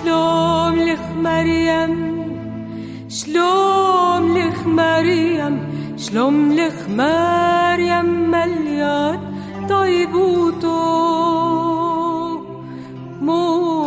שלום לך מרים, שלום לך מרים, שלום לך מרים מליאת طيبوتو موران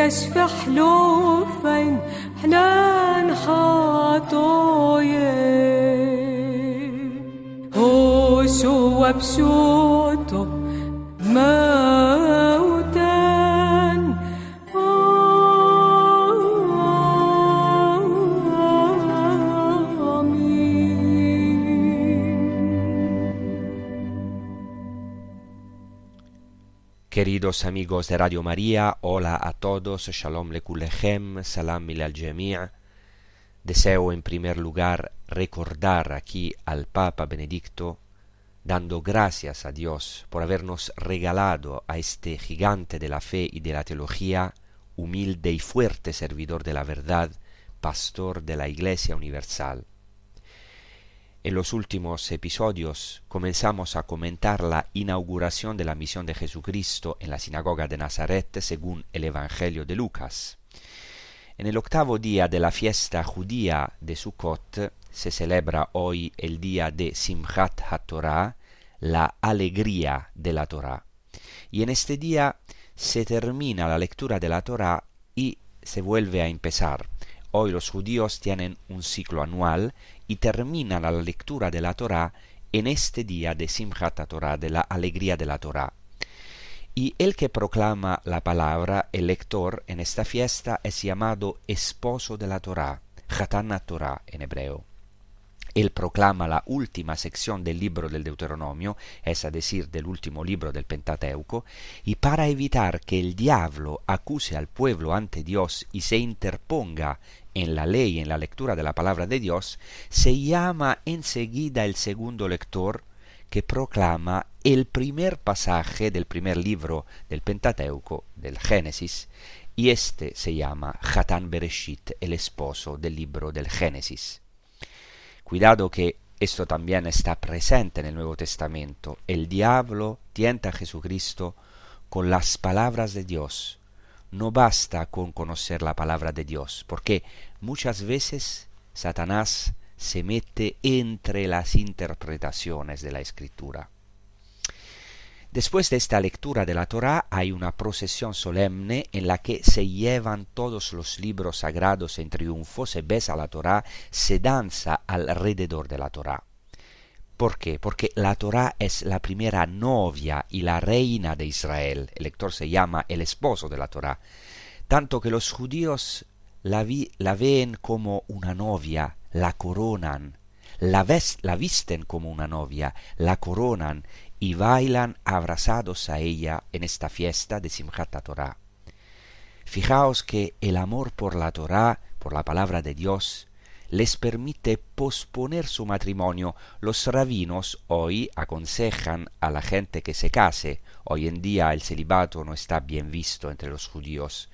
كشف حلوفين حنان حاطوين هو شو وبشو Queridos amigos de Radio María, hola a todos, Shalom Lekulechem, Salam al. Deseo en primer lugar recordar aquí al Papa Benedicto, dando gracias a Dios por habernos regalado a este gigante de la fe y de la teología, humilde y fuerte servidor de la verdad, pastor de la Iglesia Universal. En los últimos episodios comenzamos a comentar la inauguración de la misión de Jesucristo en la sinagoga de Nazaret según el Evangelio de Lucas. En el octavo día de la fiesta judía de Sukkot se celebra hoy el día de Simchat HaTorah, la alegría de la Torah. Y en este día se termina la lectura de la Torah y se vuelve a empezar. Hoy los judíos tienen un ciclo anual y terminan la lectura de la Torah en este día de Simchat Torah, de la alegría de la Torah. Y el que proclama la palabra, el lector, en esta fiesta es llamado esposo de la Torah, Chatan Torah en hebreo. Él proclama la última sección del libro del Deuteronomio, es a decir, del último libro del Pentateuco, y para evitar que el diablo acuse al pueblo ante Dios y se interponga en la ley, en la lectura de la palabra de Dios, se llama enseguida el segundo lector que proclama el primer pasaje del primer libro del Pentateuco, del Génesis, y este se llama Hatan Bereshit, el esposo del libro del Génesis. Cuidado que esto también está presente en el Nuevo Testamento. El diablo tienta a Jesucristo con las palabras de Dios. No basta con conocer la palabra de Dios, porque muchas veces Satanás se mete entre las interpretaciones de la escritura. Después de esta lectura de la Torá hay una procesión solemne en la que se llevan todos los libros sagrados en triunfo, se besa la Torá, se danza alrededor de la Torá. ¿Por qué? Porque la Torá es la primera novia y la reina de Israel. El lector se llama el esposo de la Torá. Tanto que los judíos la, ven como una novia, la coronan, la, ves, la visten como una novia, la coronan y bailan abrazados a ella en esta fiesta de Simchat Torah. Fijaos que el amor por la Torah, por la palabra de Dios, les permite posponer su matrimonio. Los rabinos hoy aconsejan a la gente que se case. Hoy en día el celibato no está bien visto entre los judíos.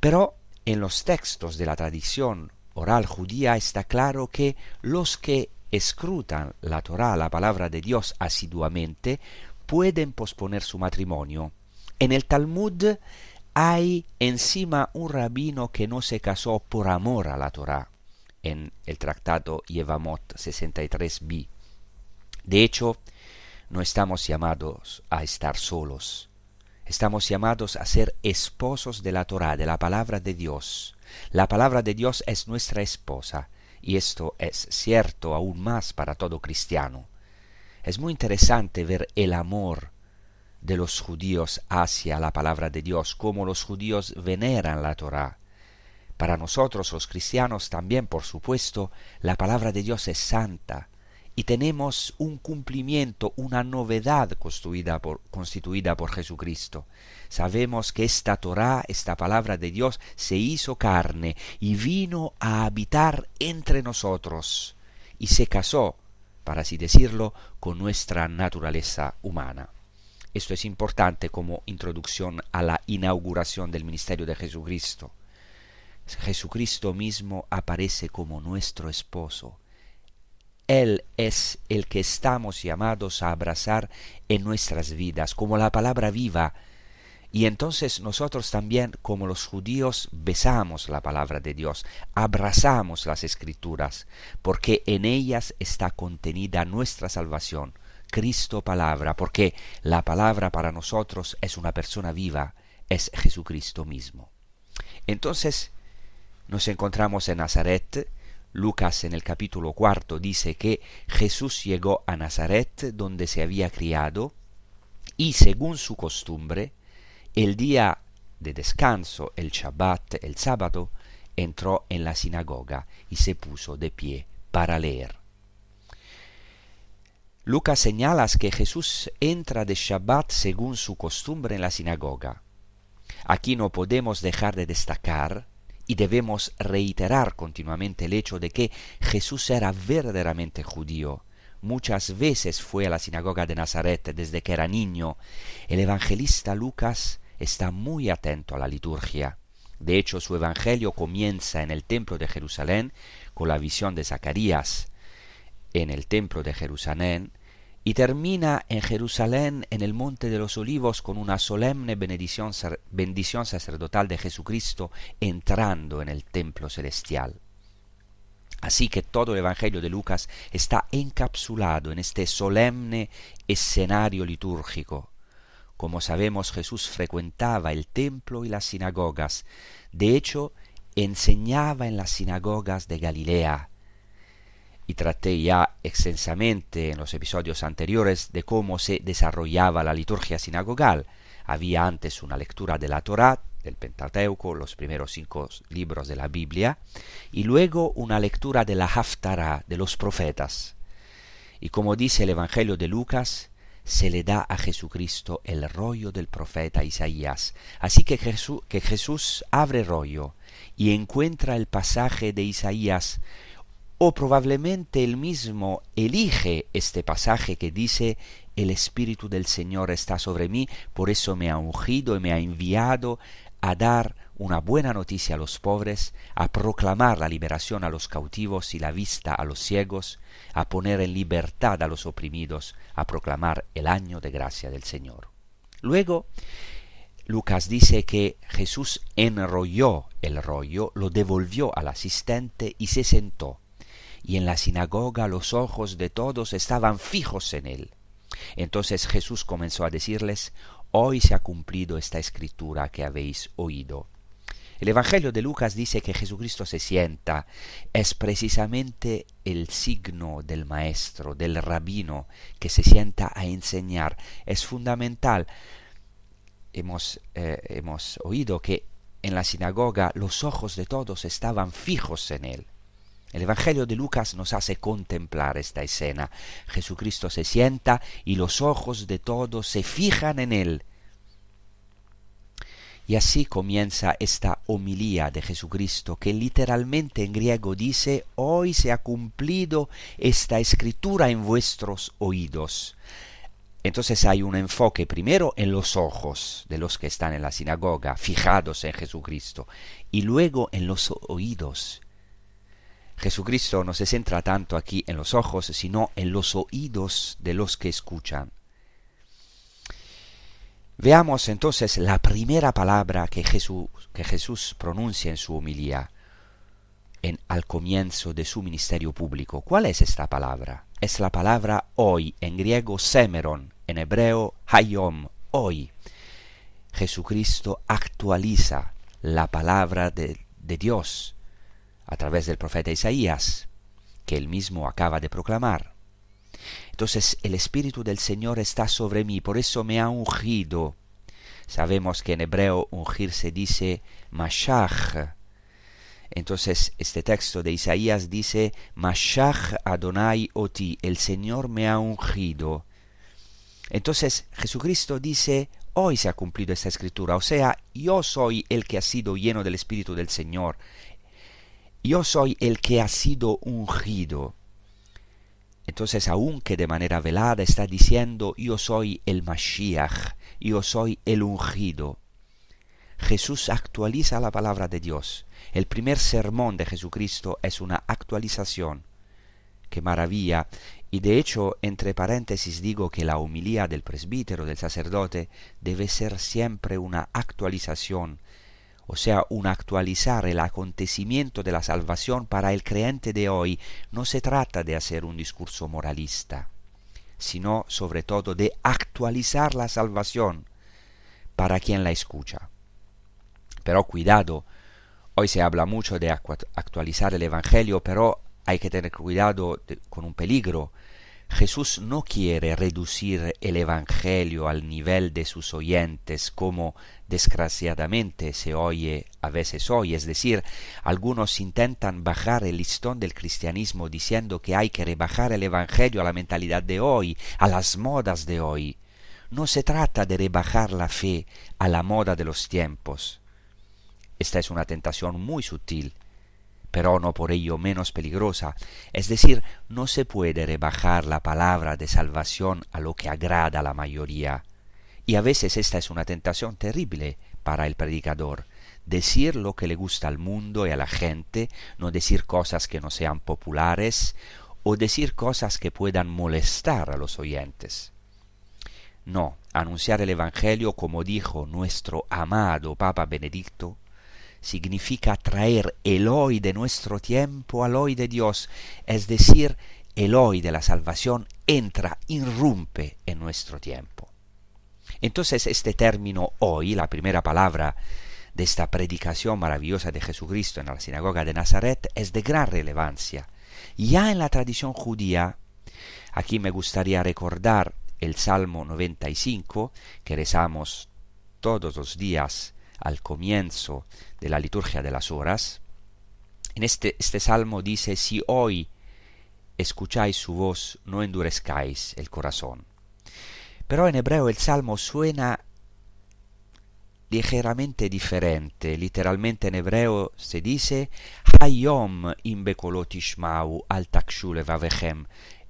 Pero en los textos de la tradición oral judía está claro que los que escrutan la Torá, la palabra de Dios asiduamente, pueden posponer su matrimonio. En el Talmud hay encima un rabino que no se casó por amor a la Torah en el tratado Yevamot 63b. De hecho, no estamos llamados a estar solos. Estamos llamados a ser esposos de la Torah, de la palabra de Dios. La palabra de Dios es nuestra esposa, y esto es cierto aún más para todo cristiano. Es muy interesante ver el amor de los judíos hacia la palabra de Dios, como los judíos veneran la Torah. Para nosotros los cristianos también, por supuesto, la palabra de Dios es santa y tenemos un cumplimiento, una novedad por, constituida por Jesucristo. Sabemos que esta Torah, esta palabra de Dios, se hizo carne y vino a habitar entre nosotros y se casó, para así decirlo, con nuestra naturaleza humana. Esto es importante como introducción a la inauguración del ministerio de Jesucristo. Jesucristo mismo aparece como nuestro esposo. Él es el que estamos llamados a abrazar en nuestras vidas, como la palabra viva. Y entonces nosotros también, como los judíos, besamos la palabra de Dios, abrazamos las escrituras, porque en ellas está contenida nuestra salvación Cristo palabra, porque la palabra para nosotros es una persona viva, es Jesucristo mismo. Entonces, nos encontramos en Nazaret, Lucas en el capítulo cuarto dice que Jesús llegó a Nazaret donde se había criado y según su costumbre, el día de descanso, el Shabbat, el sábado, entró en la sinagoga y se puso de pie para leer. Lucas señala que Jesús entra de Shabbat según su costumbre en la sinagoga. Aquí no podemos dejar de destacar y debemos reiterar continuamente el hecho de que Jesús era verdaderamente judío. Muchas veces fue a la sinagoga de Nazaret desde que era niño. El evangelista Lucas está muy atento a la liturgia. De hecho, su evangelio comienza en el templo de Jerusalén con la visión de Zacarías. En el templo de Jerusalén y termina en Jerusalén en el Monte de los Olivos con una solemne bendición, sacerdotal de Jesucristo entrando en el templo celestial. Así que todo el Evangelio de Lucas está encapsulado en este solemne escenario litúrgico. Como sabemos, Jesús frecuentaba el templo y las sinagogas. De hecho, enseñaba en las sinagogas de Galilea, y traté ya extensamente en los episodios anteriores de cómo se desarrollaba la liturgia sinagogal. Había antes una lectura de la Torá, del Pentateuco, los primeros cinco libros de la Biblia, y luego una lectura de la Haftarah, de los profetas. Y como dice el Evangelio de Lucas, se le da a Jesucristo el rollo del profeta Isaías. Así que Jesús, abre rollo y encuentra el pasaje de Isaías o probablemente él mismo elige este pasaje que dice el Espíritu del Señor está sobre mí, por eso me ha ungido y me ha enviado a dar una buena noticia a los pobres, a proclamar la liberación a los cautivos y la vista a los ciegos, a poner en libertad a los oprimidos, a proclamar el año de gracia del Señor. Luego, Lucas dice que Jesús enrolló el rollo, lo devolvió al asistente y se sentó y en la sinagoga los ojos de todos estaban fijos en él. Entonces Jesús comenzó a decirles, Hoy se ha cumplido esta escritura que habéis oído. El Evangelio de Lucas dice que Jesucristo se sienta. Es precisamente el signo del maestro, del rabino, que se sienta a enseñar. Es fundamental. Hemos, eh, hemos oído que en la sinagoga los ojos de todos estaban fijos en él. El Evangelio de Lucas nos hace contemplar esta escena. Jesucristo se sienta y los ojos de todos se fijan en él. Y así comienza esta homilía de Jesucristo que literalmente en griego dice, hoy se ha cumplido esta escritura en vuestros oídos. Entonces hay un enfoque primero en los ojos de los que están en la sinagoga, fijados en Jesucristo, y luego en los oídos Jesucristo no se centra tanto aquí en los ojos, sino en los oídos de los que escuchan. Veamos entonces la primera palabra que Jesús, que Jesús pronuncia en su homilía en, al comienzo de su ministerio público. ¿Cuál es esta palabra? Es la palabra hoy, en griego semeron, en hebreo hayom, hoy. Jesucristo actualiza la palabra de, de Dios a través del profeta Isaías, que él mismo acaba de proclamar. Entonces el Espíritu del Señor está sobre mí, por eso me ha ungido. Sabemos que en hebreo ungir se dice mashach. Entonces este texto de Isaías dice Mashach Adonai Oti, el Señor me ha ungido. Entonces Jesucristo dice hoy se ha cumplido esta escritura, o sea, yo soy el que ha sido lleno del Espíritu del Señor. Yo soy el que ha sido ungido. Entonces, aunque de manera velada está diciendo, yo soy el Mashiach, yo soy el ungido. Jesús actualiza la palabra de Dios. El primer sermón de Jesucristo es una actualización. ¡Qué maravilla! Y de hecho, entre paréntesis digo que la humilía del presbítero, del sacerdote, debe ser siempre una actualización o sea, un actualizar el acontecimiento de la salvación para el creyente de hoy, no se trata de hacer un discurso moralista, sino sobre todo de actualizar la salvación para quien la escucha. Pero cuidado, hoy se habla mucho de actualizar el Evangelio, pero hay que tener cuidado con un peligro, Jesús no quiere reducir el Evangelio al nivel de sus oyentes como desgraciadamente se oye a veces hoy, es decir, algunos intentan bajar el listón del cristianismo diciendo que hay que rebajar el Evangelio a la mentalidad de hoy, a las modas de hoy. No se trata de rebajar la fe a la moda de los tiempos. Esta es una tentación muy sutil pero no por ello menos peligrosa. Es decir, no se puede rebajar la palabra de salvación a lo que agrada a la mayoría. Y a veces esta es una tentación terrible para el predicador, decir lo que le gusta al mundo y a la gente, no decir cosas que no sean populares, o decir cosas que puedan molestar a los oyentes. No, anunciar el Evangelio como dijo nuestro amado Papa Benedicto, significa traer el hoy de nuestro tiempo al hoy de Dios, es decir, el hoy de la salvación entra, irrumpe en nuestro tiempo. Entonces este término hoy, la primera palabra de esta predicación maravillosa de Jesucristo en la sinagoga de Nazaret, es de gran relevancia. Ya en la tradición judía, aquí me gustaría recordar el Salmo 95 que rezamos todos los días al comienzo de la liturgia de las horas, en este, este salmo dice, si hoy escucháis su voz, no endurezcáis el corazón. Pero en hebreo el salmo suena ligeramente diferente. Literalmente en hebreo se dice Hayom imbekolotishmau al.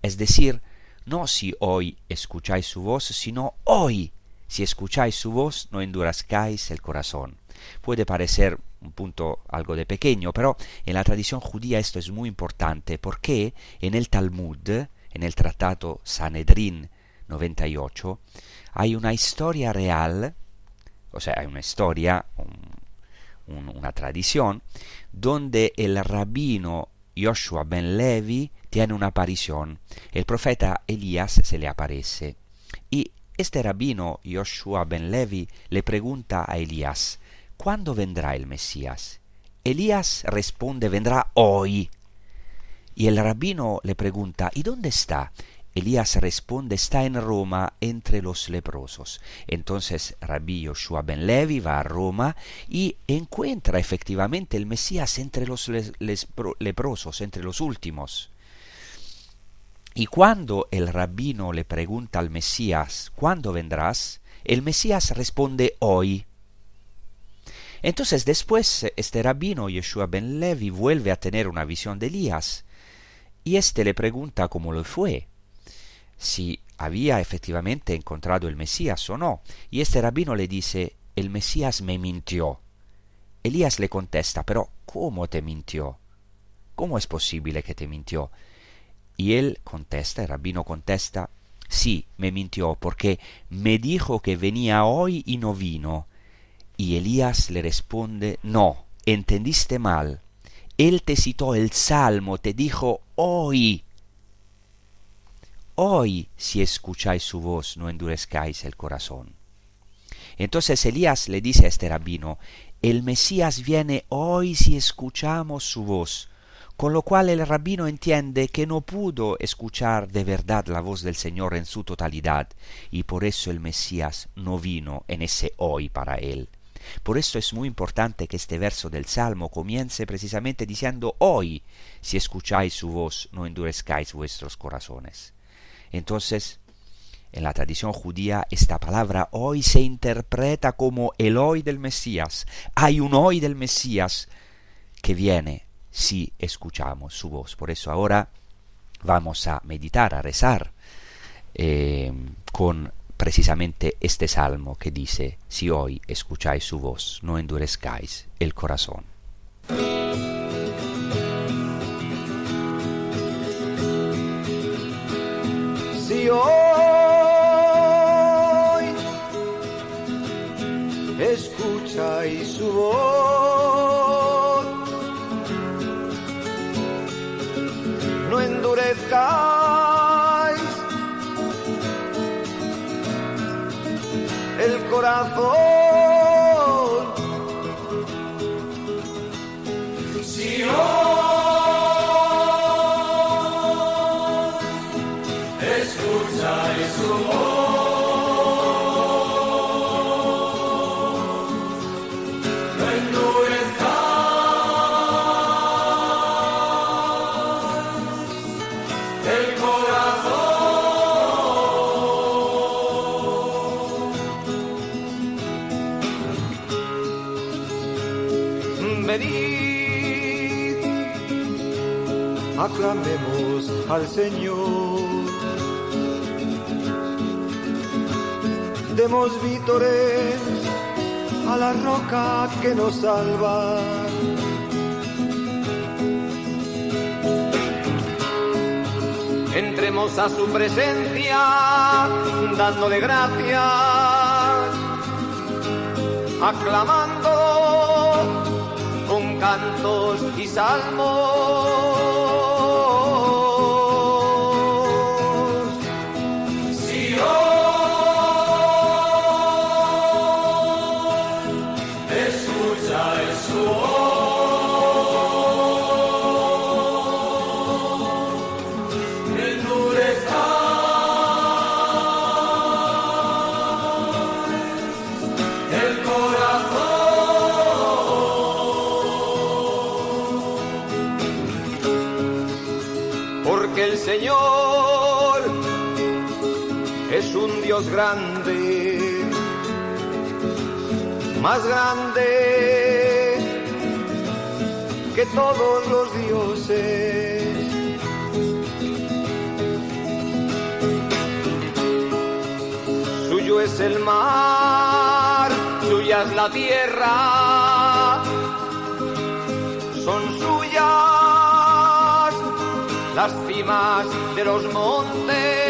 Es decir, no si hoy escucháis su voz, sino hoy si escucháis su voz, no endurezcáis el corazón. Puede parecer un punto algo de pequeño, pero en la tradición judía esto es muy importante porque en el Talmud, en el tratado Sanedrín 98, hay una historia real, o sea, hay una historia, una tradición, donde el rabino Joshua ben Levi tiene una aparición. El profeta Elías se le aparece. Y este rabino Joshua ben Levi le pregunta a Elías, ¿cuándo vendrá el Mesías? Elías responde, vendrá hoy. Y el rabino le pregunta, ¿y dónde está? Elías responde, está en Roma entre los leprosos. Entonces Rabí Joshua ben Levi va a Roma y encuentra efectivamente el Mesías entre los leprosos, entre los últimos. Y cuando el rabino le pregunta al Mesías, ¿cuándo vendrás? El Mesías responde hoy. Entonces después este rabino Yeshua ben Levi vuelve a tener una visión de Elías y éste le pregunta cómo lo fue, si había efectivamente encontrado el Mesías o no. Y este rabino le dice, el Mesías me mintió. Elías le contesta, pero ¿cómo te mintió? ¿Cómo es posible que te mintió? Y él contesta, el rabino contesta, Sí, me mintió, porque me dijo que venía hoy y no vino. Y Elías le responde, no, entendiste mal. Él te citó el salmo, te dijo hoy. Hoy, si escucháis su voz, no endurezcáis el corazón. Entonces Elías le dice a este rabino, el Mesías viene hoy si escuchamos su voz. Con lo cual el rabino entiende que no pudo escuchar de verdad la voz del Señor en su totalidad, y por eso el Mesías no vino en ese hoy para él. Por eso es muy importante que este verso del Salmo comience precisamente diciendo hoy, si escucháis su voz, no endurezcáis vuestros corazones. Entonces, en la tradición judía esta palabra hoy se interpreta como el hoy del Mesías. Hay un hoy del Mesías que viene si escuchamos su voz. Por eso ahora vamos a meditar, a rezar eh, con precisamente este salmo que dice, si hoy escucháis su voz, no endurezcáis el corazón. Si hoy el corazón. Al Señor. Demos vítores a la roca que nos salva. Entremos a su presencia dándole gracias, aclamando con cantos y salmos. Más grande que todos los dioses. Suyo es el mar, suya es la tierra, son suyas las cimas de los montes.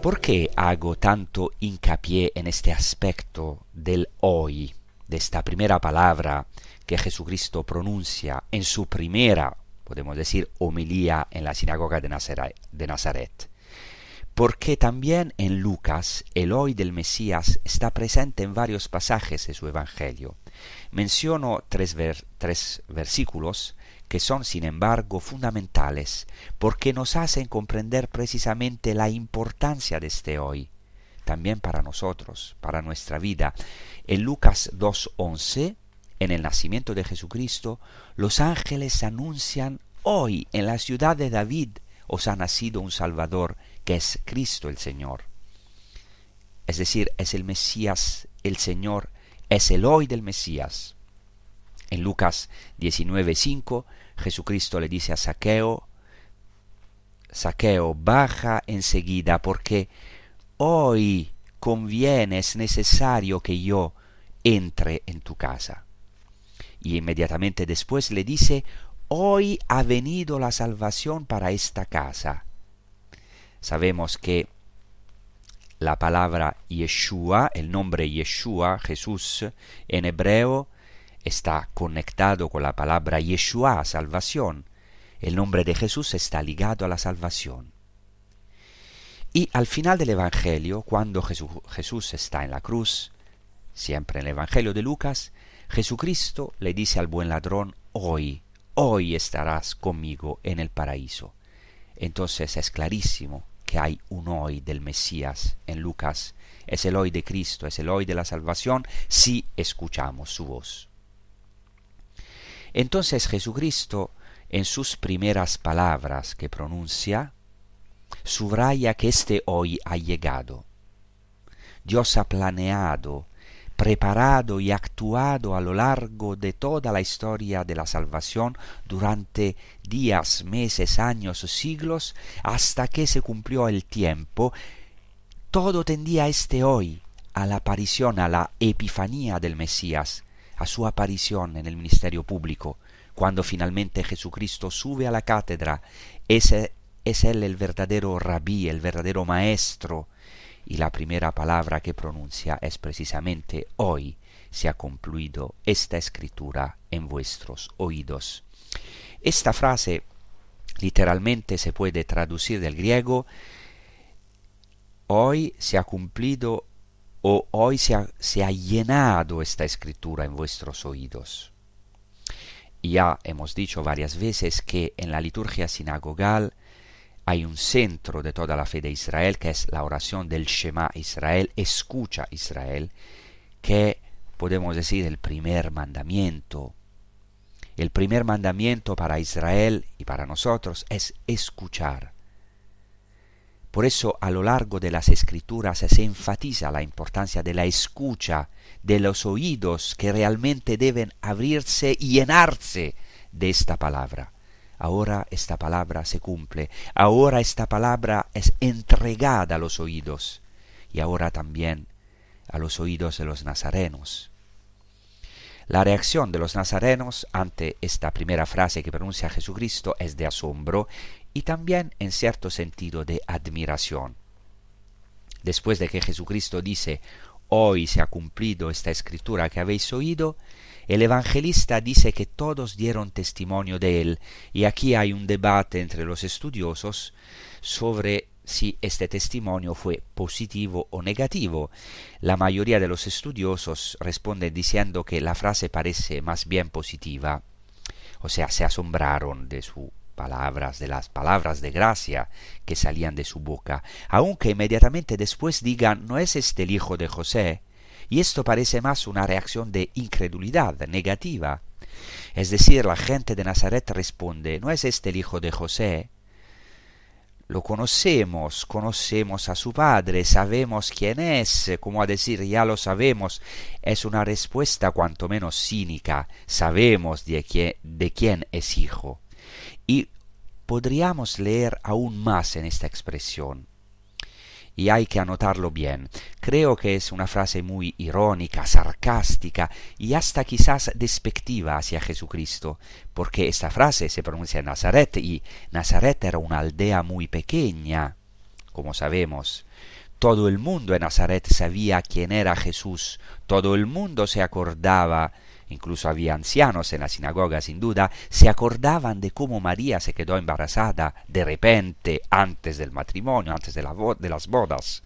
¿Por qué hago tanto hincapié en este aspecto del hoy, de esta primera palabra que Jesucristo pronuncia en su primera, podemos decir, homilía en la sinagoga de Nazare- de Nazaret? Porque también en Lucas el hoy del Mesías está presente en varios pasajes de su Evangelio. Menciono tres, tres versículos que son sin embargo fundamentales porque nos hacen comprender precisamente la importancia de este hoy, también para nosotros, para nuestra vida. En Lucas 2.11, en el nacimiento de Jesucristo, los ángeles anuncian hoy en la ciudad de David os ha nacido un Salvador, que es Cristo el Señor. Es decir, es el Mesías, el Señor, es el hoy del Mesías. En Lucas 19:5, Jesucristo le dice a Saqueo, Saqueo, baja enseguida, porque hoy conviene, es necesario que yo entre en tu casa. Y inmediatamente después le dice, hoy ha venido la salvación para esta casa. Sabemos que la palabra Yeshua, el nombre Yeshua, Jesús, en hebreo, está conectado con la palabra Yeshua, salvación. El nombre de Jesús está ligado a la salvación. Y al final del Evangelio, cuando Jesús está en la cruz, siempre en el Evangelio de Lucas, Jesucristo le dice al buen ladrón, hoy, hoy estarás conmigo en el paraíso. Entonces es clarísimo que hay un hoy del Mesías en Lucas. Es el hoy de Cristo, es el hoy de la salvación si escuchamos su voz. Entonces Jesucristo, en sus primeras palabras que pronuncia, subraya que este hoy ha llegado. Dios ha planeado preparado y actuado a lo largo de toda la historia de la salvación durante días, meses, años, siglos, hasta que se cumplió el tiempo, todo tendía este hoy a la aparición, a la epifanía del Mesías, a su aparición en el ministerio público, cuando finalmente Jesucristo sube a la cátedra, ese es él el verdadero rabí, el verdadero maestro, y la primera palabra que pronuncia es precisamente hoy se ha concluido esta escritura en vuestros oídos. Esta frase literalmente se puede traducir del griego hoy se ha cumplido o hoy se ha, se ha llenado esta escritura en vuestros oídos. Ya hemos dicho varias veces que en la liturgia sinagogal hay un centro de toda la fe de Israel, que es la oración del Shema Israel, escucha Israel, que podemos decir el primer mandamiento. El primer mandamiento para Israel y para nosotros es escuchar. Por eso a lo largo de las escrituras se enfatiza la importancia de la escucha, de los oídos que realmente deben abrirse y llenarse de esta palabra ahora esta palabra se cumple, ahora esta palabra es entregada a los oídos y ahora también a los oídos de los nazarenos. La reacción de los nazarenos ante esta primera frase que pronuncia Jesucristo es de asombro y también en cierto sentido de admiración. Después de que Jesucristo dice, hoy se ha cumplido esta escritura que habéis oído, el evangelista dice que todos dieron testimonio de él, y aquí hay un debate entre los estudiosos sobre si este testimonio fue positivo o negativo. La mayoría de los estudiosos responden diciendo que la frase parece más bien positiva, o sea, se asombraron de sus palabras, de las palabras de gracia que salían de su boca, aunque inmediatamente después digan, ¿no es este el hijo de José? Y esto parece más una reacción de incredulidad negativa. Es decir, la gente de Nazaret responde, ¿no es este el hijo de José? Lo conocemos, conocemos a su padre, sabemos quién es, como a decir, ya lo sabemos, es una respuesta cuanto menos cínica, sabemos de de quién es hijo. Y podríamos leer aún más en esta expresión y hay que anotarlo bien. Creo que es una frase muy irónica, sarcástica y hasta quizás despectiva hacia Jesucristo, porque esta frase se pronuncia en Nazaret y Nazaret era una aldea muy pequeña, como sabemos. Todo el mundo en Nazaret sabía quién era Jesús, todo el mundo se acordaba incluso había ancianos en la sinagoga sin duda, se acordaban de cómo María se quedó embarazada de repente antes del matrimonio, antes de, las bodas.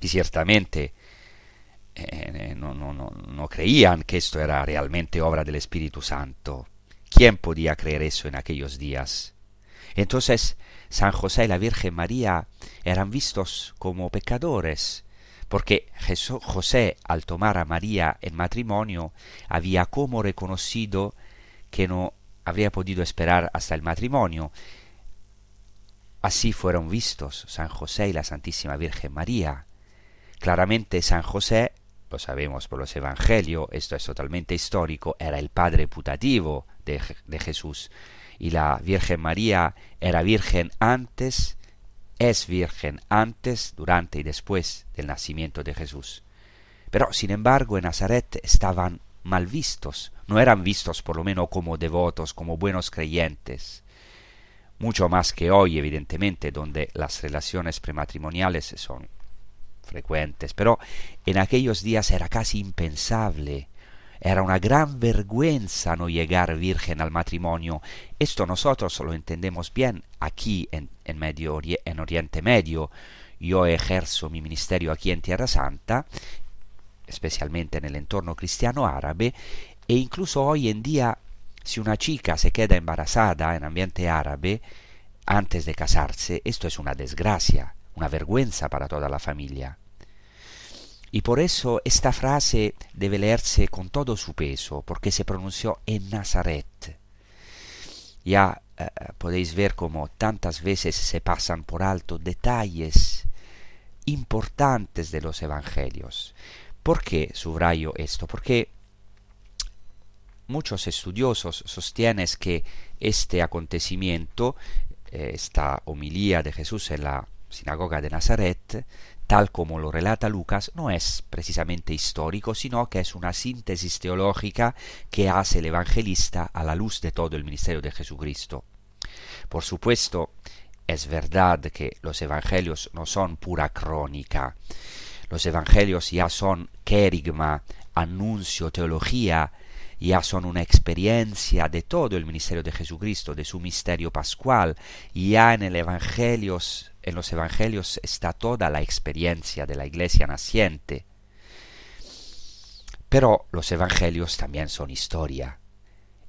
Y ciertamente eh, no, no, no creían que esto era realmente obra del Espíritu Santo. ¿Quién podía creer eso en aquellos días? Entonces, San José y la Virgen María eran vistos como pecadores, porque José al tomar a María en matrimonio había como reconocido que no habría podido esperar hasta el matrimonio. Así fueron vistos San José y la Santísima Virgen María. Claramente San José, lo sabemos por los Evangelios, esto es totalmente histórico, era el padre putativo de, de Jesús. Y la Virgen María era virgen antes, es virgen antes, durante y después del nacimiento de Jesús. Pero, sin embargo, en Nazaret estaban mal vistos, no eran vistos por lo menos como devotos, como buenos creyentes. Mucho más que hoy, evidentemente, donde las relaciones prematrimoniales son frecuentes, pero en aquellos días era casi impensable. Era una gran vergüenza no llegar virgen al matrimonio. Esto nosotros lo entendemos bien aquí en, Medio en Oriente Medio. Yo ejerzo mi ministerio aquí en Tierra Santa, especialmente en el entorno cristiano árabe, e incluso hoy en día si una chica se queda embarazada en ambiente árabe antes de casarse, esto es una desgracia, una vergüenza para toda la familia. Y por eso esta frase debe leerse con todo su peso, porque se pronunció en Nazaret. Ya eh, podéis ver cómo tantas veces se pasan por alto detalles importantes de los evangelios. ¿Por qué subrayo esto? Porque muchos estudiosos sostienen que este acontecimiento, eh, esta homilía de Jesús en la sinagoga de Nazaret, tal como lo relata Lucas, no es precisamente histórico, sino que es una síntesis teológica que hace el evangelista a la luz de todo el ministerio de Jesucristo. Por supuesto, es verdad que los evangelios no son pura crónica. Los evangelios ya son querigma, anuncio, teología ya son una experiencia de todo el ministerio de Jesucristo, de su misterio pascual, ya en en los evangelios está toda la experiencia de la iglesia naciente. Pero los evangelios también son historia.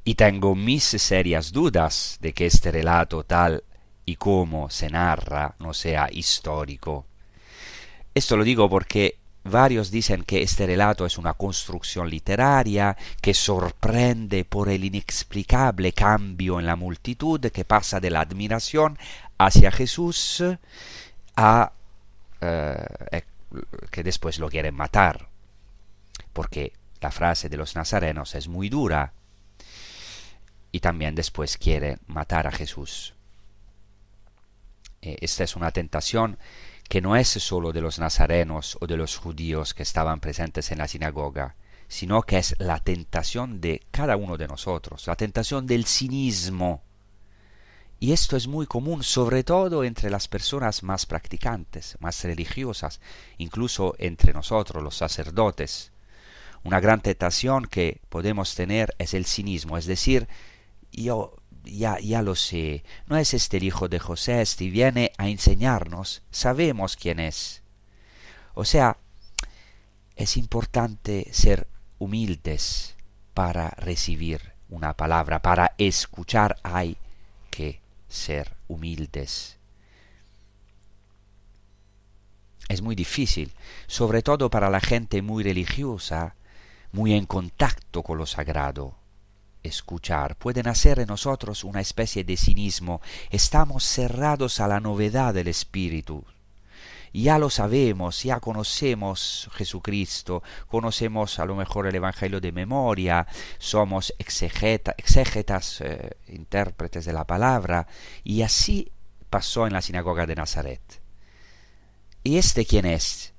Y tengo mis serias dudas de que este relato tal y como se narra no sea histórico. Esto lo digo porque Varios dicen que este relato es una construcción literaria que sorprende por el inexplicable cambio en la multitud que pasa de la admiración hacia Jesús a eh, que después lo quieren matar. Porque la frase de los nazarenos es muy dura y también después quiere matar a Jesús. Eh, esta es una tentación que no es sólo de los nazarenos o de los judíos que estaban presentes en la sinagoga, sino que es la tentación de cada uno de nosotros, la tentación del cinismo. Y esto es muy común, sobre todo entre las personas más practicantes, más religiosas, incluso entre nosotros, los sacerdotes. Una gran tentación que podemos tener es el cinismo, es decir, yo ya, ya lo sé, no es este el hijo de José, este viene a enseñarnos, sabemos quién es. O sea, es importante ser humildes para recibir una palabra, para escuchar hay que ser humildes. Es muy difícil, sobre todo para la gente muy religiosa, muy en contacto con lo sagrado escuchar, pueden hacer en nosotros una especie de cinismo. Estamos cerrados a la novedad del Espíritu. Ya lo sabemos, ya conocemos Jesucristo, conocemos a lo mejor el Evangelio de memoria, somos exégetas, eh, intérpretes de la palabra, y así pasó en la sinagoga de Nazaret. ¿Y este quién es?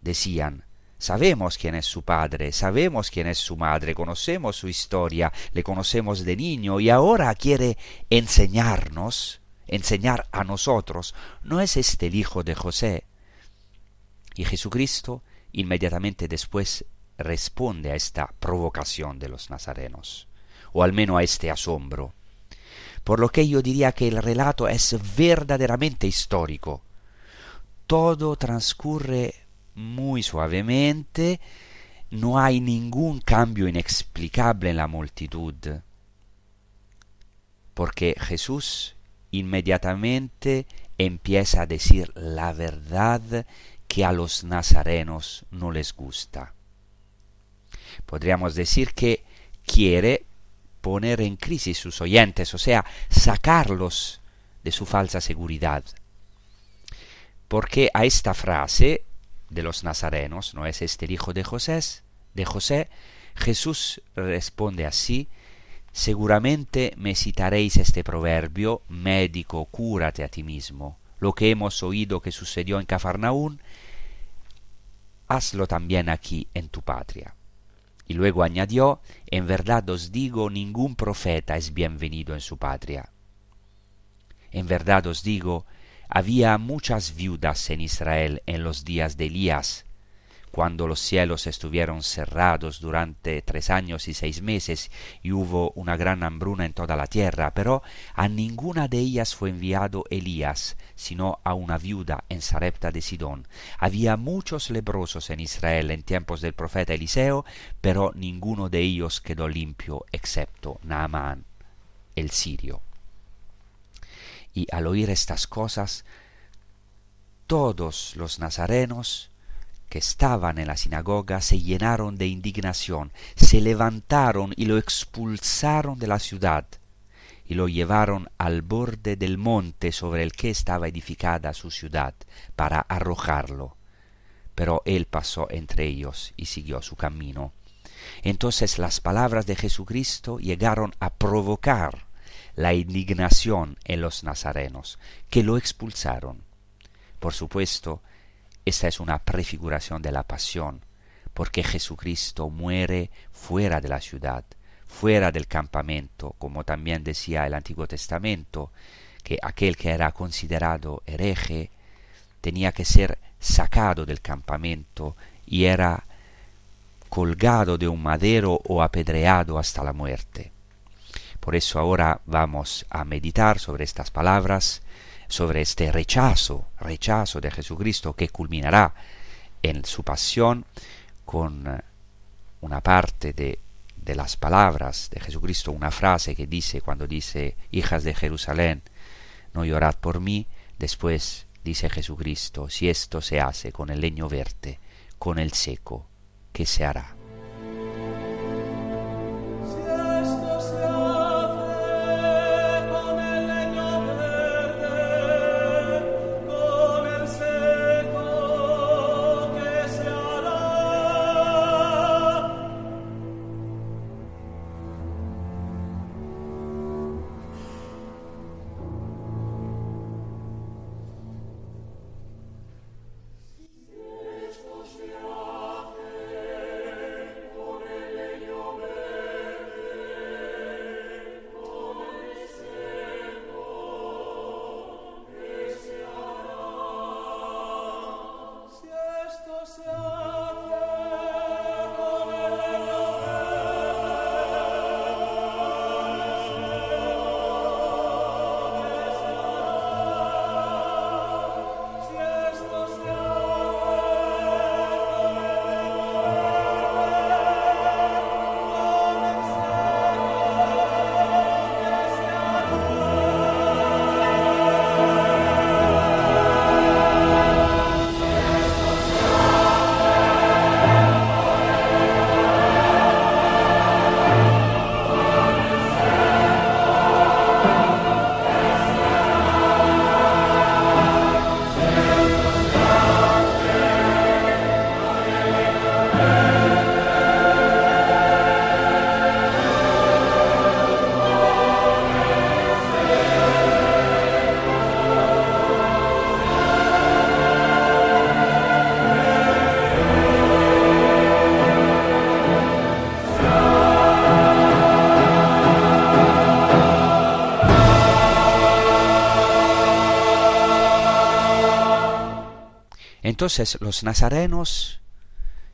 Decían, Sabemos quién es su padre, sabemos quién es su madre, conocemos su historia, le conocemos de niño y ahora quiere enseñarnos, enseñar a nosotros. ¿No es este el hijo de José? Y Jesucristo inmediatamente después responde a esta provocación de los nazarenos, o al menos a este asombro. Por lo que yo diría que el relato es verdaderamente histórico. Todo transcurre muy suavemente, no hay ningún cambio inexplicable en la multitud, porque Jesús inmediatamente empieza a decir la verdad que a los nazarenos no les gusta. Podríamos decir que quiere poner en crisis sus oyentes, o sea, sacarlos de su falsa seguridad. Porque a esta frase de los nazarenos, ¿no es este el hijo de José? De José, Jesús responde así, seguramente me citaréis este proverbio, médico, cúrate a ti mismo. Lo que hemos oído que sucedió en Cafarnaún, hazlo también aquí en tu patria. Y luego añadió, en verdad os digo, ningún profeta es bienvenido en su patria. En verdad os digo, había muchas viudas en Israel en los días de Elías, cuando los cielos estuvieron cerrados durante tres años y seis meses y hubo una gran hambruna en toda la tierra, pero a ninguna de ellas fue enviado Elías, sino a una viuda en Sarepta de Sidón. Había muchos leprosos en Israel en tiempos del profeta Eliseo, pero ninguno de ellos quedó limpio excepto Naamán, el sirio. Y al oír estas cosas, todos los nazarenos que estaban en la sinagoga se llenaron de indignación, se levantaron y lo expulsaron de la ciudad y lo llevaron al borde del monte sobre el que estaba edificada su ciudad para arrojarlo. Pero él pasó entre ellos y siguió su camino. Entonces las palabras de Jesucristo llegaron a provocar la indignación en los nazarenos, que lo expulsaron. Por supuesto, esta es una prefiguración de la pasión, porque Jesucristo muere fuera de la ciudad, fuera del campamento, como también decía el Antiguo Testamento, que aquel que era considerado hereje tenía que ser sacado del campamento y era colgado de un madero o apedreado hasta la muerte. Por eso ahora vamos a meditar sobre estas palabras, sobre este rechazo, rechazo de Jesucristo que culminará en su pasión con eh, una parte de, de las palabras de Jesucristo, una frase que dice cuando dice, hijas de Jerusalén, no llorad por mí, después dice Jesucristo, si esto se hace con el leño verde, con el seco, ¿qué se hará? Entonces los nazarenos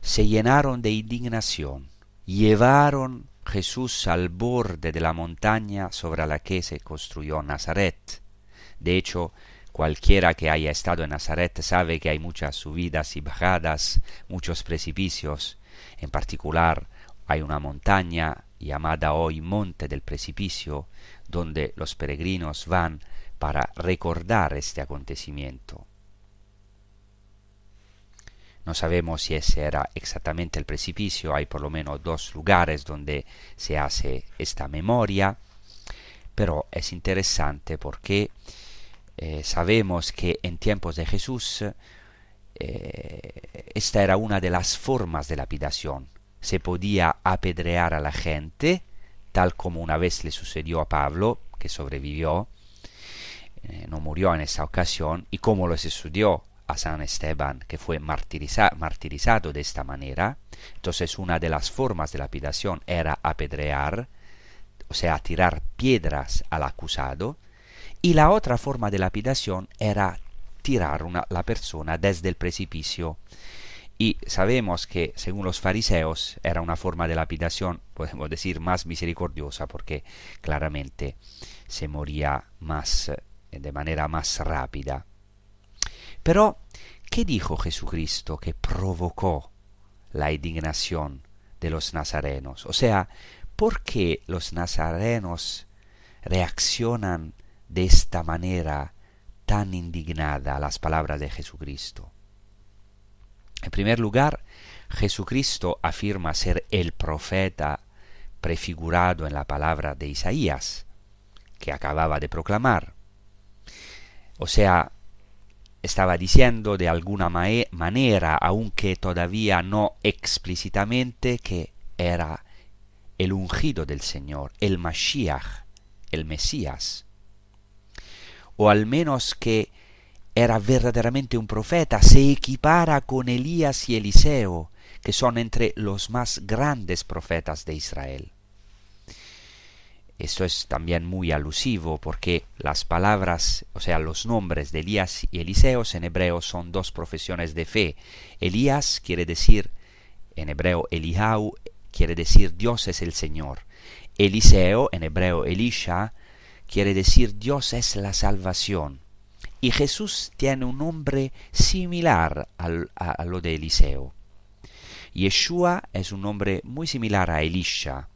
se llenaron de indignación, llevaron Jesús al borde de la montaña sobre la que se construyó Nazaret. De hecho, cualquiera que haya estado en Nazaret sabe que hay muchas subidas y bajadas, muchos precipicios. En particular, hay una montaña llamada hoy Monte del Precipicio, donde los peregrinos van para recordar este acontecimiento. No sabemos si ese era exactamente el precipicio, hay por lo menos dos lugares donde se hace esta memoria, pero es interesante porque eh, sabemos que en tiempos de Jesús eh, esta era una de las formas de lapidación. Se podía apedrear a la gente, tal como una vez le sucedió a Pablo, que sobrevivió, eh, no murió en esa ocasión, y como lo sucedió a San Esteban, que fue martirizado de esta manera. Entonces una de las formas de lapidación era apedrear, o sea, tirar piedras al acusado, y la otra forma de lapidación era tirar una, la persona desde el precipicio. Y sabemos que, según los fariseos, era una forma de lapidación, podemos decir, más misericordiosa, porque claramente se moría más, eh, de manera más rápida. Pero, ¿qué dijo Jesucristo que provocó la indignación de los nazarenos? O sea, ¿por qué los nazarenos reaccionan de esta manera tan indignada a las palabras de Jesucristo? En primer lugar, Jesucristo afirma ser el profeta prefigurado en la palabra de Isaías, que acababa de proclamar. O sea, estaba diciendo de alguna manera, aunque todavía no explícitamente, que era el ungido del Señor, el Mashiach, el Mesías, o al menos que era verdaderamente un profeta, se equipara con Elías y Eliseo, que son entre los más grandes profetas de Israel. Esto es también muy alusivo porque las palabras, o sea, los nombres de Elías y Eliseos en hebreo son dos profesiones de fe. Elías quiere decir, en hebreo Elihau, quiere decir Dios es el Señor. Eliseo, en hebreo Elisha, quiere decir Dios es la salvación. Y Jesús tiene un nombre similar a, lo de Eliseo. Yeshua es un nombre muy similar a Elisha.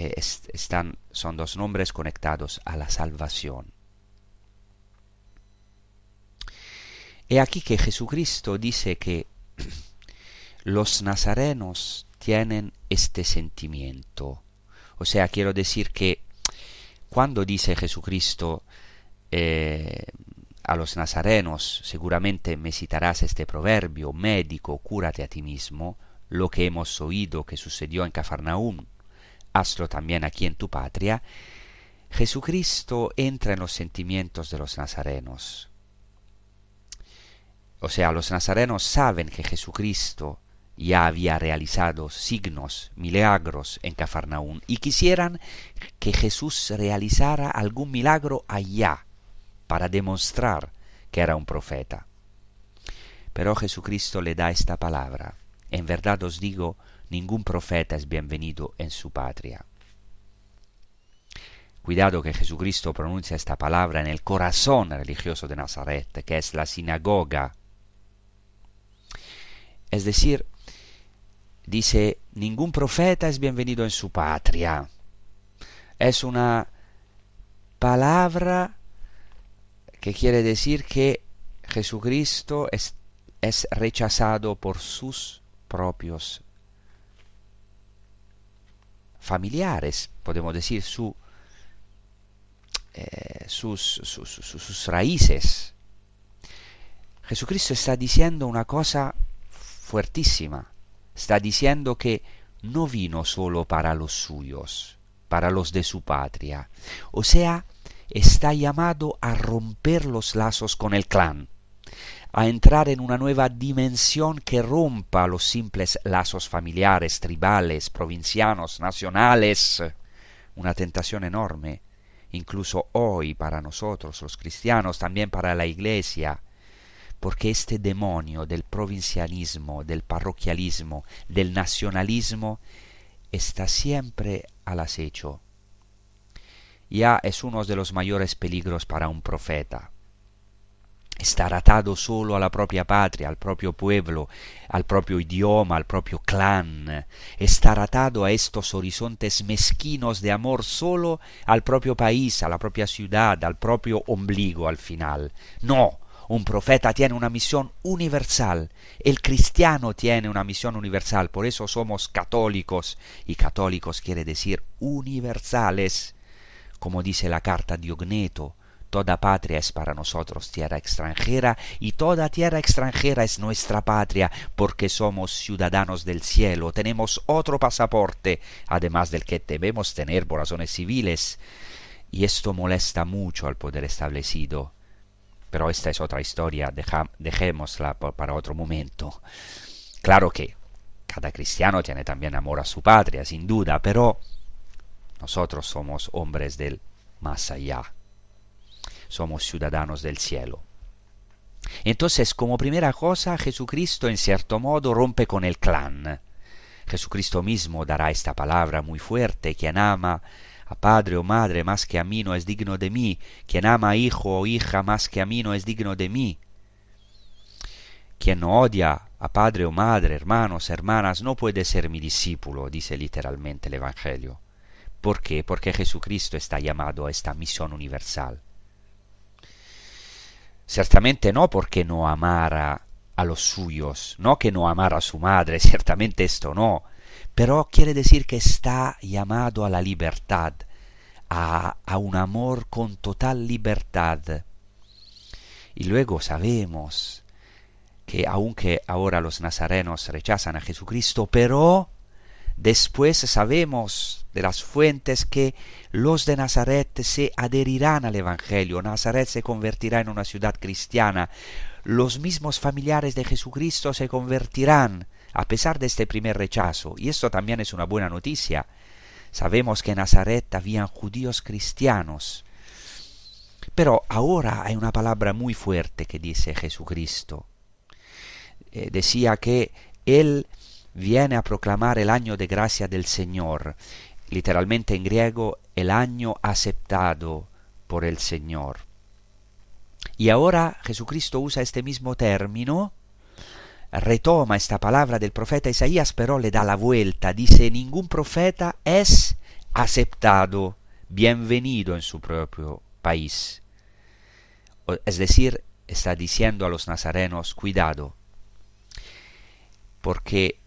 Eh, están, son dos nombres conectados a la salvación. He aquí que Jesucristo dice que los nazarenos tienen este sentimiento. O sea, quiero decir que cuando dice Jesucristo eh, a los nazarenos, seguramente me citarás este proverbio, médico, cúrate a ti mismo, lo que hemos oído que sucedió en Cafarnaúm, hazlo también aquí en tu patria, Jesucristo entra en los sentimientos de los nazarenos. O sea, los nazarenos saben que Jesucristo ya había realizado signos, milagros en Cafarnaún y quisieran que Jesús realizara algún milagro allá para demostrar que era un profeta. Pero Jesucristo le da esta palabra. En verdad os digo, ningún profeta es bienvenido en su patria. Cuidado que Jesucristo pronuncia esta palabra en el corazón religioso de Nazaret, que es la sinagoga. Es decir, dice, ningún profeta es bienvenido en su patria. Es una palabra que quiere decir que Jesucristo es, es rechazado por sus propios familiares, podemos decir, su, eh, sus, sus, sus raíces. Jesucristo está diciendo una cosa fuertísima. Está diciendo que no vino solo para los suyos, para los de su patria. O sea, está llamado a romper los lazos con el clan a entrar en una nueva dimensión que rompa los simples lazos familiares, tribales, provincianos, nacionales. Una tentación enorme, incluso hoy para nosotros los cristianos, también para la Iglesia, porque este demonio del provincialismo, del parroquialismo, del nacionalismo, está siempre al acecho. Ya es uno de los mayores peligros para un profeta estar atado solo a la propria patria, al propio pueblo, al propio idioma, al propio clan, estar atado a estos horizontes mezquinos de amor solo al propio país, a la propia ciudad, al propio ombligo al final. No, Un profeta tiene una misión universal. El cristiano tiene una misión universal. Por eso somos católicos. Y católicos quiere decir universales. Como dice la carta de Ogneto, toda patria es para nosotros tierra extranjera y toda tierra extranjera es nuestra patria porque somos ciudadanos del cielo, tenemos otro pasaporte, además del que debemos tener por razones civiles. Y esto molesta mucho al poder establecido. Pero esta es otra historia, dejémosla para otro momento. Claro que cada cristiano tiene también amor a su patria, sin duda, pero nosotros somos hombres del más allá. Somos ciudadanos del cielo. Entonces, como primera cosa, Jesucristo en cierto modo rompe con el clan. Jesucristo mismo dará esta palabra muy fuerte, quien ama a padre o madre más que a mí no es digno de mí, quien ama a hijo o hija más que a mí no es digno de mí. Quien no odia a padre o madre, hermanos, hermanas, no puede ser mi discípulo, dice literalmente el Evangelio. ¿Por qué? Porque Jesucristo está llamado a esta misión universal. Ciertamente no porque no amara a los suyos, no que no amara a su madre, ciertamente esto no, pero quiere decir que está llamado a la libertad, a, a un amor con total libertad. Y luego sabemos que aunque ahora los nazarenos rechazan a Jesucristo, pero Después sabemos de las fuentes que los de Nazaret se adherirán al Evangelio, Nazaret se convertirá en una ciudad cristiana, los mismos familiares de Jesucristo se convertirán a pesar de este primer rechazo, y esto también es una buena noticia. Sabemos que en Nazaret habían judíos cristianos, pero ahora hay una palabra muy fuerte que dice Jesucristo. Eh, decía que Él viene a proclamar el año de gracia del Señor, literalmente en griego el año aceptado por el Señor. Y ahora Jesucristo usa este mismo término, retoma esta palabra del profeta Isaías, pero le da la vuelta, dice, ningún profeta es aceptado, bienvenido en su propio país. Es decir, está diciendo a los nazarenos, cuidado, porque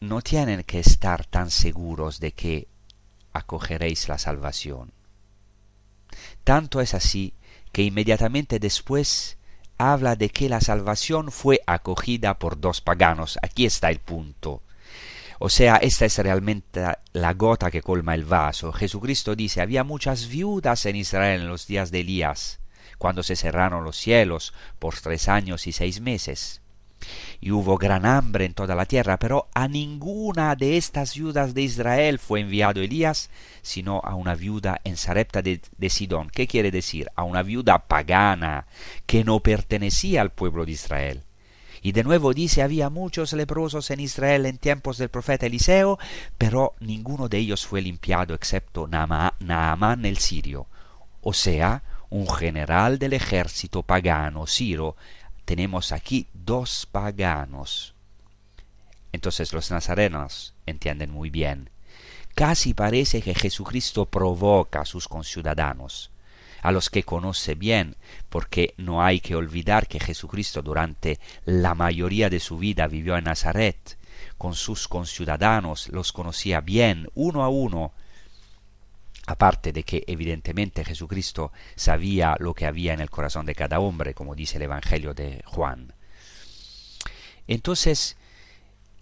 no tienen que estar tan seguros de que acogeréis la salvación. Tanto es así que inmediatamente después habla de que la salvación fue acogida por dos paganos. Aquí está el punto. O sea, esta es realmente la gota que colma el vaso. Jesucristo dice, había muchas viudas en Israel en los días de Elías, cuando se cerraron los cielos por tres años y seis meses y hubo gran hambre en toda la tierra, pero a ninguna de estas viudas de Israel fue enviado Elías, sino a una viuda en Sarepta de, Sidón. ¿Qué quiere decir? A una viuda pagana, que no pertenecía al pueblo de Israel. Y de nuevo dice, había muchos leprosos en Israel en tiempos del profeta Eliseo, pero ninguno de ellos fue limpiado excepto Naamán el sirio, o sea, un general del ejército pagano, Ciro, tenemos aquí dos paganos. Entonces los nazarenos entienden muy bien. Casi parece que Jesucristo provoca a sus conciudadanos, a los que conoce bien, porque no hay que olvidar que Jesucristo durante la mayoría de su vida vivió en Nazaret, con sus conciudadanos, los conocía bien, uno a uno, aparte de que evidentemente Jesucristo sabía lo que había en el corazón de cada hombre, como dice el Evangelio de Juan. Entonces,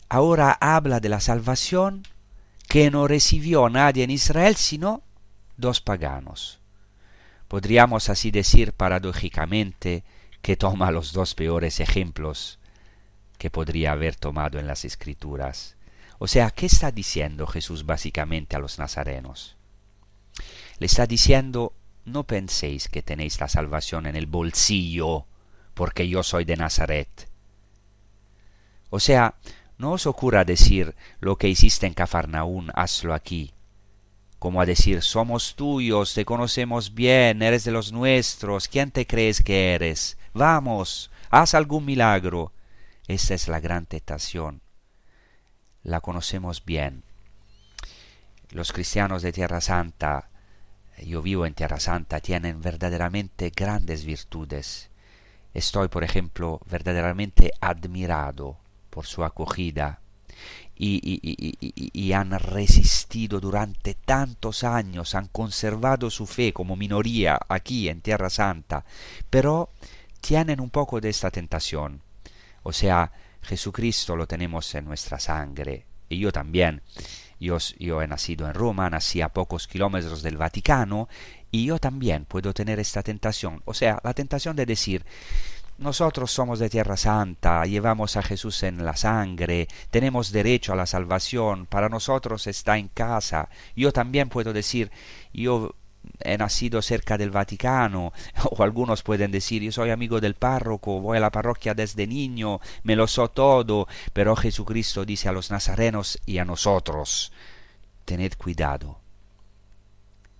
ahora habla de la salvación que no recibió nadie en Israel sino dos paganos. Podríamos así decir paradójicamente que toma los dos peores ejemplos que podría haber tomado en las escrituras. O sea, ¿qué está diciendo Jesús básicamente a los nazarenos? Le está diciendo, no penséis que tenéis la salvación en el bolsillo, porque yo soy de Nazaret. O sea, no os ocurra decir lo que hiciste en Cafarnaún, hazlo aquí. Como a decir, somos tuyos, te conocemos bien, eres de los nuestros, ¿quién te crees que eres? Vamos, haz algún milagro. Esta es la gran tentación. La conocemos bien. Los cristianos de Tierra Santa yo vivo en Tierra Santa, tienen verdaderamente grandes virtudes. Estoy, por ejemplo, verdaderamente admirado por su acogida y, y, y, han resistido durante tantos años, han conservado su fe como minoría aquí en Tierra Santa, pero tienen un poco de esta tentación. O sea, Jesucristo lo tenemos en nuestra sangre, y yo también. Yo, yo, he nacido en Roma, nací a pocos kilómetros del Vaticano, y yo también puedo tener esta tentación. O sea, la tentación de decir, nosotros somos de Tierra Santa, llevamos a Jesús en la sangre, tenemos derecho a la salvación, para nosotros está en casa. Yo también puedo decir, yo he nacido cerca del Vaticano, o algunos pueden decir, yo soy amigo del párroco, voy a la parroquia desde niño, me lo so todo, pero Jesucristo dice a los nazarenos y a nosotros, tened cuidado,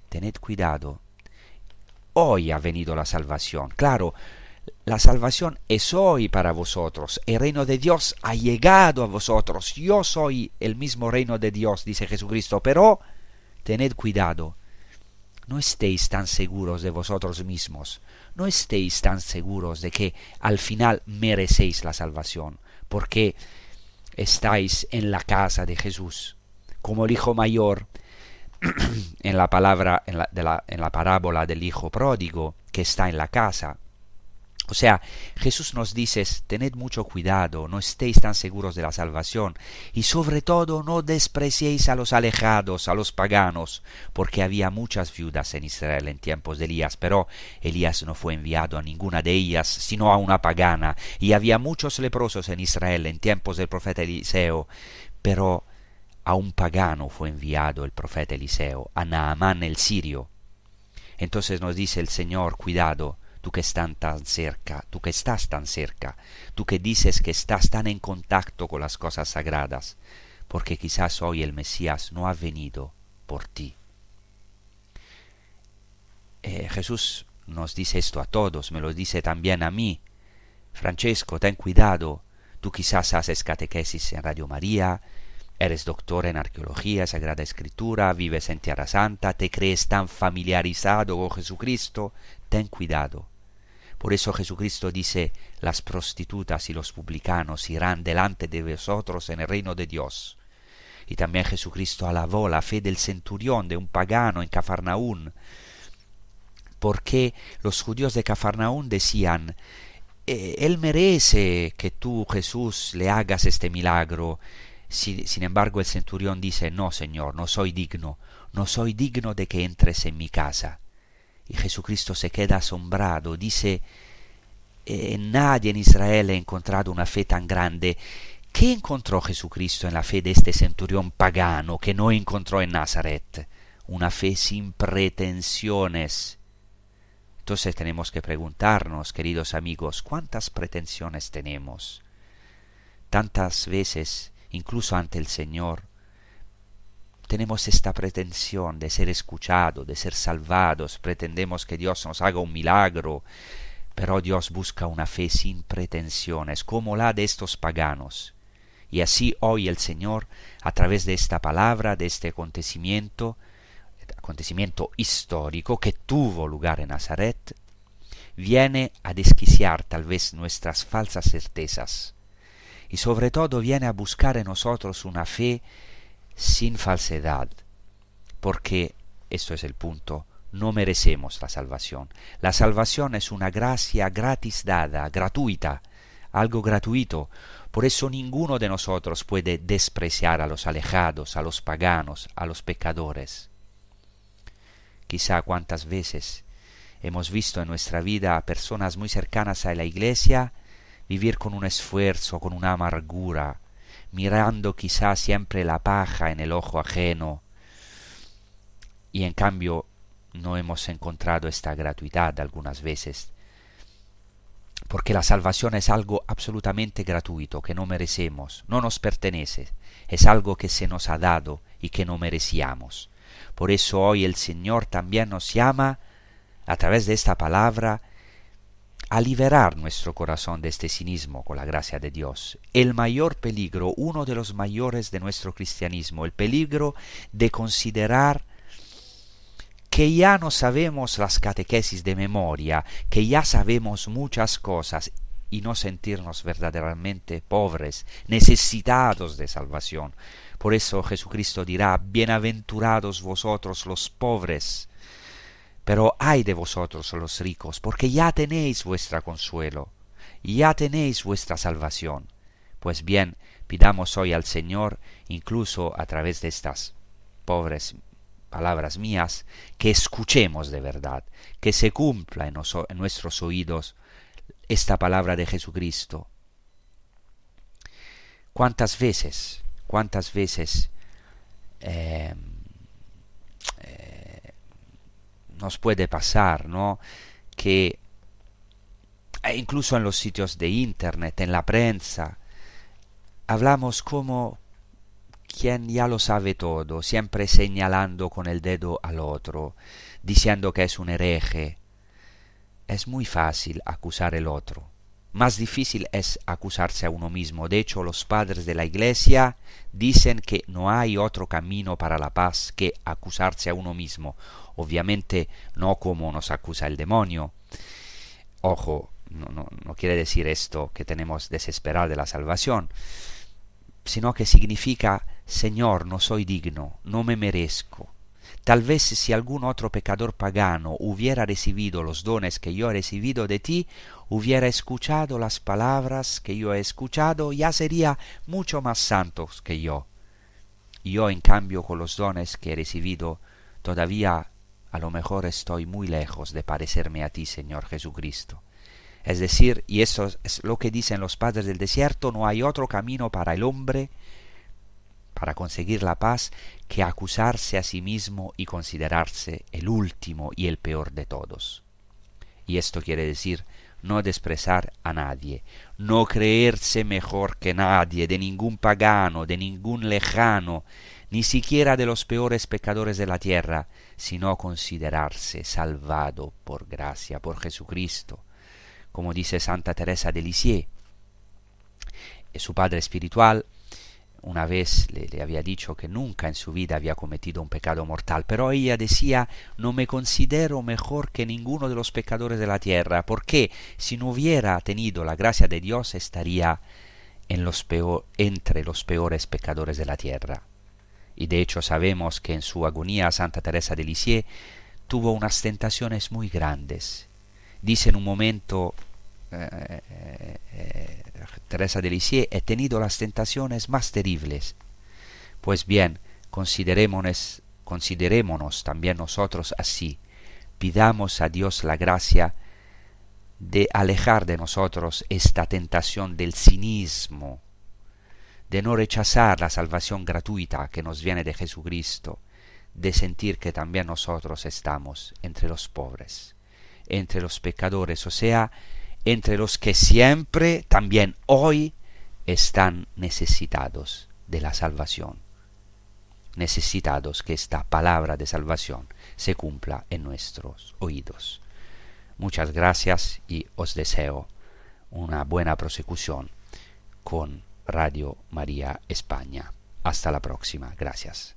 tened cuidado. Hoy ha venido la salvación, claro, la salvación es hoy para vosotros. El reino de Dios ha llegado a vosotros. Yo soy el mismo reino de Dios, dice Jesucristo. Pero tened cuidado. No estéis tan seguros de vosotros mismos. No estéis tan seguros de que al final merecéis la salvación. Porque estáis en la casa de Jesús. Como el hijo mayor en la palabra, en la, parábola del hijo pródigo que está en la casa o sea, Jesús nos dice, tened mucho cuidado, no estéis tan seguros de la salvación, y sobre todo no despreciéis a los alejados, a los paganos, porque había muchas viudas en Israel en tiempos de Elías, pero Elías no fue enviado a ninguna de ellas, sino a una pagana, y había muchos leprosos en Israel en tiempos del profeta Eliseo, pero a un pagano fue enviado el profeta Eliseo, a Naamán el sirio. Entonces nos dice el Señor, cuidado, tú que estás tan cerca, tú que estás tan cerca, tú que dices que estás tan en contacto con las cosas sagradas, porque quizás hoy el Mesías no ha venido por ti. Eh, Jesús nos dice esto a todos, me lo dice también a mí. Francesco, ten cuidado, tú quizás haces catequesis en Radio María, eres doctor en arqueología, Sagrada Escritura, vives en Tierra Santa, te crees tan familiarizado con Jesucristo, ten cuidado. Por eso Jesucristo dice, las prostitutas y los publicanos irán delante de vosotros en el reino de Dios. Y también Jesucristo alabó la fe del centurión de un pagano en Cafarnaún, porque los judíos de Cafarnaún decían, eh, Él merece que tú, Jesús, le hagas este milagro. sin embargo, el centurión dice, No, Señor, no soy digno, no soy digno de que entres en mi casa. Y Jesucristo se queda asombrado, dice, eh, nadie en Israel ha encontrado una fe tan grande. ¿Qué encontró Jesucristo en la fe de este centurión pagano que no encontró en Nazaret? Una fe sin pretensiones. Entonces tenemos que preguntarnos, queridos amigos, ¿cuántas pretensiones tenemos? Tantas veces, incluso ante el Señor, tenemos esta pretensión de ser escuchados, de ser salvados, pretendemos que Dios nos haga un milagro, pero Dios busca una fe sin pretensiones, como la de estos paganos. Y así hoy el Señor, a través de esta palabra, de este acontecimiento, acontecimiento histórico que tuvo lugar en Nazaret, viene a desquiciar tal vez nuestras falsas certezas y sobre todo viene a buscar en nosotros una fe sin falsedad, porque, esto es el punto, no merecemos la salvación. La salvación es una gracia gratis dada, gratuita, algo gratuito. Por eso ninguno de nosotros puede despreciar a los alejados, a los paganos, a los pecadores. Quizá cuántas veces hemos visto en nuestra vida a personas muy cercanas a la iglesia vivir con un esfuerzo, con una amargura, mirando quizá siempre la paja en el ojo ajeno, y en cambio no hemos encontrado esta gratuidad algunas veces, porque la salvación es algo absolutamente gratuito, que no merecemos, no nos pertenece, es algo que se nos ha dado y que no merecíamos. Por eso hoy el Señor también nos llama, a través de esta palabra, a liberar nuestro corazón de este cinismo con la gracia de Dios. El mayor peligro, uno de los mayores de nuestro cristianismo, el peligro de considerar que ya no sabemos las catequesis de memoria, que ya sabemos muchas cosas y no sentirnos verdaderamente pobres, necesitados de salvación. Por eso Jesucristo dirá, bienaventurados vosotros los pobres, pero ay de vosotros los ricos, porque ya tenéis vuestra consuelo, ya tenéis vuestra salvación. Pues bien, pidamos hoy al Señor, incluso a través de estas pobres palabras mías, que escuchemos de verdad, que se cumpla en, nuestros oídos esta palabra de Jesucristo. ¿Cuántas veces, cuántas veces eh, nos puede pasar, ¿no? Que e incluso en los sitios de internet, en la prensa, hablamos como quien ya lo sabe todo, siempre señalando con el dedo al otro, diciendo que es un hereje. Es muy fácil acusar el otro. Más difícil es acusarse a uno mismo. De hecho, los padres de la Iglesia dicen que no hay otro camino para la paz que acusarse a uno mismo. Obviamente no como nos acusa el demonio. Ojo, no, no, no quiere decir esto que tenemos desesperar de la salvación, sino que significa Señor, no soy digno, no me merezco. Tal vez si algún otro pecador pagano hubiera recibido los dones que yo he recibido de ti, hubiera escuchado las palabras que yo he escuchado, ya sería mucho más santo que yo. Yo, en cambio, con los dones que he recibido, todavía a lo mejor estoy muy lejos de parecerme a ti, Señor Jesucristo. Es decir, y eso es lo que dicen los padres del desierto, no hay otro camino para el hombre para conseguir la paz que acusarse a sí mismo y considerarse el último y el peor de todos. Y esto quiere decir no desprezar a nadie, no creerse mejor que nadie, de ningún pagano, de ningún lejano, ni siquiera de los peores pecadores de la tierra, sino considerarse salvado por gracia, por Jesucristo, como dice Santa Teresa de Lisieux. Su padre espiritual una vez le, había dicho que nunca en su vida había cometido un pecado mortal, pero ella decía no me considero mejor que ninguno de los pecadores de la tierra, porque si no hubiera tenido la gracia de Dios estaría en los peor, entre los peores pecadores de la tierra. Y de hecho sabemos que en su agonía Santa Teresa de Lisieux tuvo unas tentaciones muy grandes. Dice en un momento eh, eh, Teresa de Lisieux, he tenido las tentaciones más terribles. Pues bien, considerémonos, considerémonos también nosotros así. Pidamos a Dios la gracia de alejar de nosotros esta tentación del cinismo, de no rechazar la salvación gratuita que nos viene de Jesucristo, de sentir que también nosotros estamos entre los pobres, entre los pecadores, o sea, entre los que siempre, también hoy, están necesitados de la salvación, necesitados que esta palabra de salvación se cumpla en nuestros oídos. Muchas gracias y os deseo una buena prosecución con Radio María España. Hasta la próxima. Gracias.